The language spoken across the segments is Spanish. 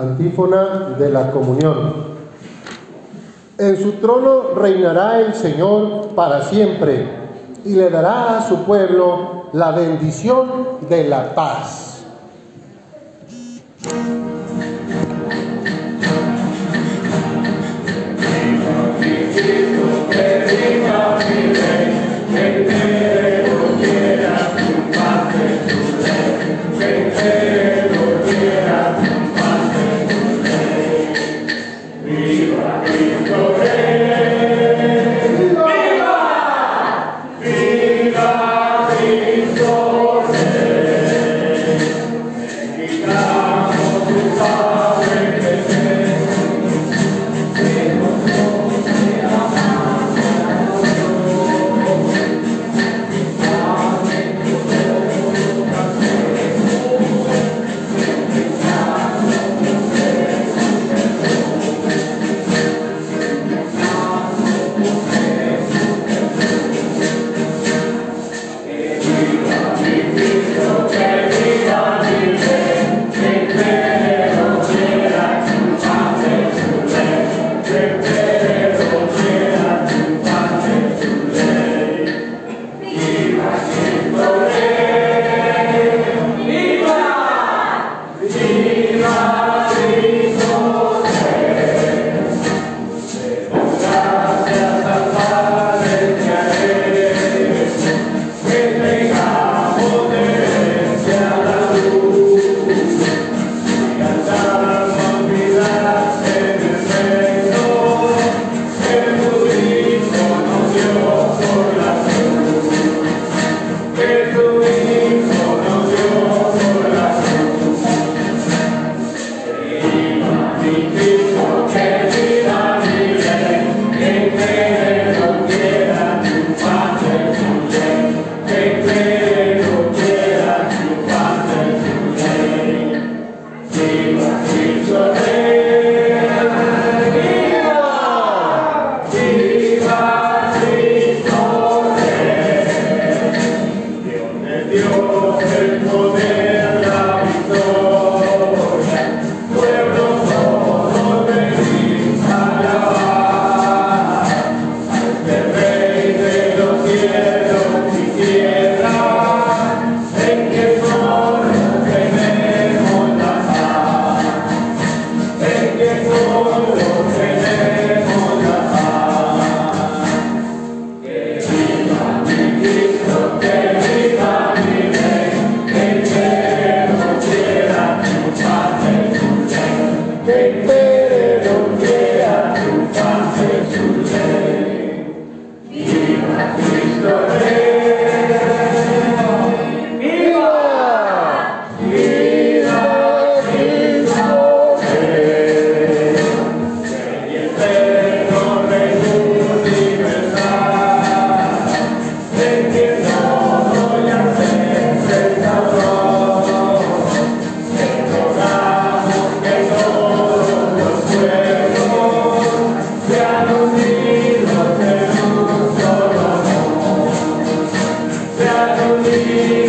Antífona de la comunión. En su trono reinará el Señor para siempre y le dará a su pueblo la bendición de la paz. holy.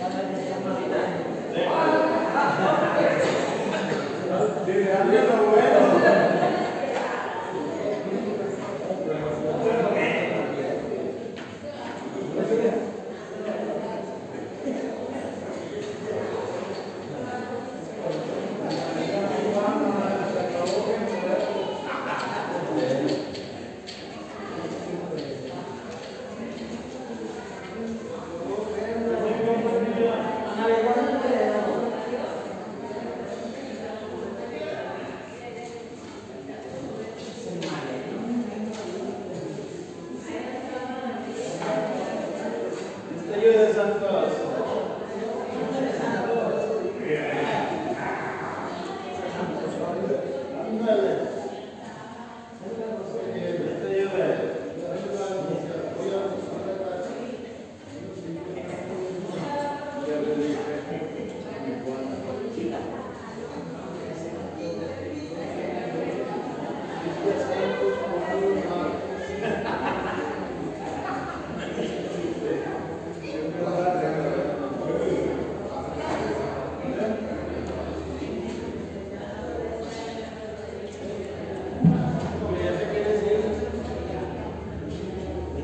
Gracias.